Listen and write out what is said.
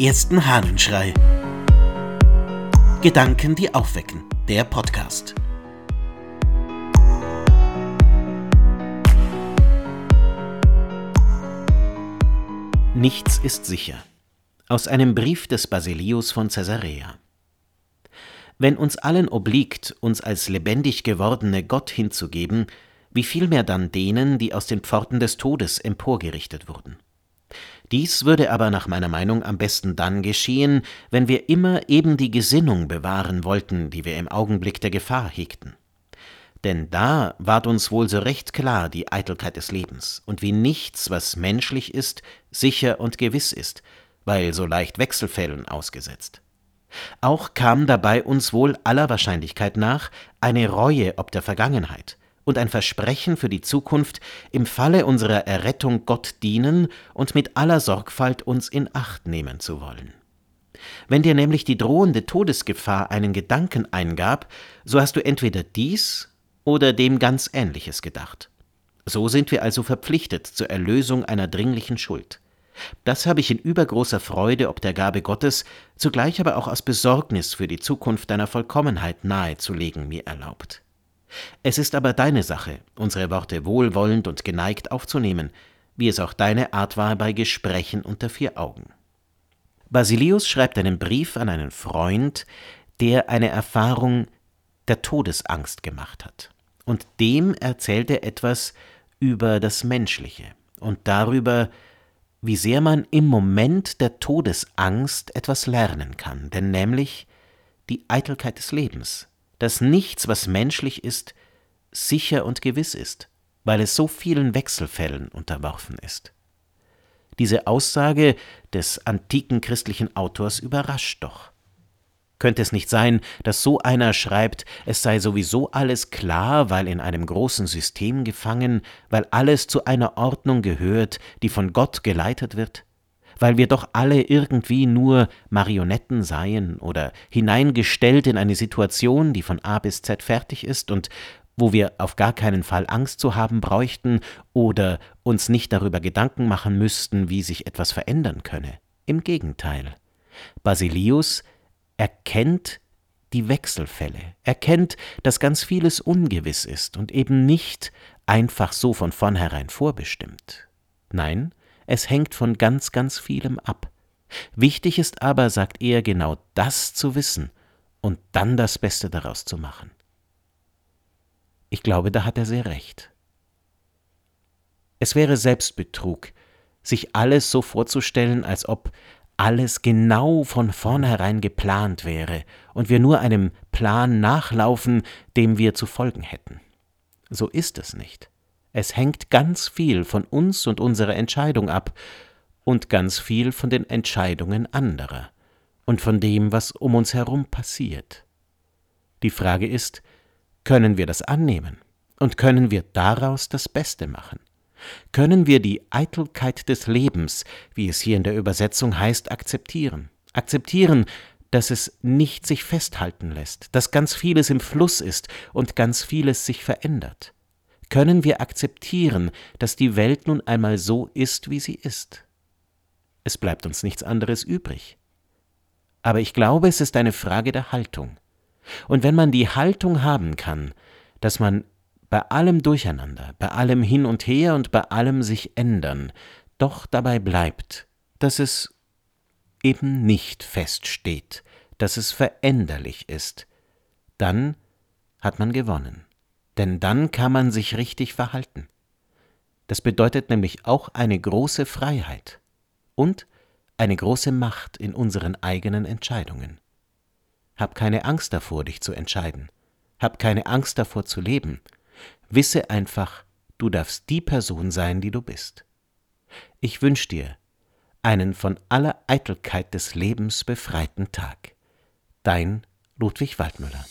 ersten Hahnenschrei. Gedanken, die aufwecken. Der Podcast. Nichts ist sicher. Aus einem Brief des Basilius von Caesarea. Wenn uns allen obliegt, uns als lebendig gewordene Gott hinzugeben, wie viel mehr dann denen, die aus den Pforten des Todes emporgerichtet wurden. Dies würde aber nach meiner Meinung am besten dann geschehen, wenn wir immer eben die Gesinnung bewahren wollten, die wir im Augenblick der Gefahr hegten. Denn da ward uns wohl so recht klar die Eitelkeit des Lebens und wie nichts, was menschlich ist, sicher und gewiss ist, weil so leicht Wechselfällen ausgesetzt. Auch kam dabei uns wohl aller Wahrscheinlichkeit nach eine Reue ob der Vergangenheit, und ein Versprechen für die Zukunft, im Falle unserer Errettung Gott dienen und mit aller Sorgfalt uns in Acht nehmen zu wollen. Wenn dir nämlich die drohende Todesgefahr einen Gedanken eingab, so hast du entweder dies oder dem ganz Ähnliches gedacht. So sind wir also verpflichtet zur Erlösung einer dringlichen Schuld. Das habe ich in übergroßer Freude ob der Gabe Gottes, zugleich aber auch aus Besorgnis für die Zukunft deiner Vollkommenheit nahezulegen mir erlaubt. Es ist aber deine Sache, unsere Worte wohlwollend und geneigt aufzunehmen, wie es auch deine Art war bei Gesprächen unter vier Augen. Basilius schreibt einen Brief an einen Freund, der eine Erfahrung der Todesangst gemacht hat. Und dem erzählt er etwas über das Menschliche und darüber, wie sehr man im Moment der Todesangst etwas lernen kann, denn nämlich die Eitelkeit des Lebens, dass nichts, was menschlich ist, sicher und gewiss ist, weil es so vielen Wechselfällen unterworfen ist. Diese Aussage des antiken christlichen Autors überrascht doch. Könnte es nicht sein, dass so einer schreibt, es sei sowieso alles klar, weil in einem großen System gefangen, weil alles zu einer Ordnung gehört, die von Gott geleitet wird? Weil wir doch alle irgendwie nur Marionetten seien oder hineingestellt in eine Situation, die von A bis Z fertig ist und wo wir auf gar keinen Fall Angst zu haben bräuchten oder uns nicht darüber Gedanken machen müssten, wie sich etwas verändern könne. Im Gegenteil. Basilius erkennt die Wechselfälle, erkennt, dass ganz vieles ungewiss ist und eben nicht einfach so von vornherein vorbestimmt. Nein, es hängt von ganz, ganz vielem ab. Wichtig ist aber, sagt er, genau das zu wissen und dann das Beste daraus zu machen. Ich glaube, da hat er sehr recht. Es wäre Selbstbetrug, sich alles so vorzustellen, als ob alles genau von vornherein geplant wäre und wir nur einem Plan nachlaufen, dem wir zu folgen hätten. So ist es nicht. Es hängt ganz viel von uns und unserer Entscheidung ab und ganz viel von den Entscheidungen anderer und von dem, was um uns herum passiert. Die Frage ist, können wir das annehmen und können wir daraus das Beste machen? Können wir die Eitelkeit des Lebens, wie es hier in der Übersetzung heißt, akzeptieren? Akzeptieren, dass es nicht sich festhalten lässt, dass ganz vieles im Fluss ist und ganz vieles sich verändert können wir akzeptieren, dass die Welt nun einmal so ist, wie sie ist. Es bleibt uns nichts anderes übrig. Aber ich glaube, es ist eine Frage der Haltung. Und wenn man die Haltung haben kann, dass man bei allem Durcheinander, bei allem Hin und Her und bei allem sich ändern, doch dabei bleibt, dass es eben nicht feststeht, dass es veränderlich ist, dann hat man gewonnen denn dann kann man sich richtig verhalten. Das bedeutet nämlich auch eine große Freiheit und eine große Macht in unseren eigenen Entscheidungen. Hab keine Angst davor, dich zu entscheiden. Hab keine Angst davor zu leben. Wisse einfach, du darfst die Person sein, die du bist. Ich wünsche dir einen von aller Eitelkeit des Lebens befreiten Tag. Dein Ludwig Waldmüller.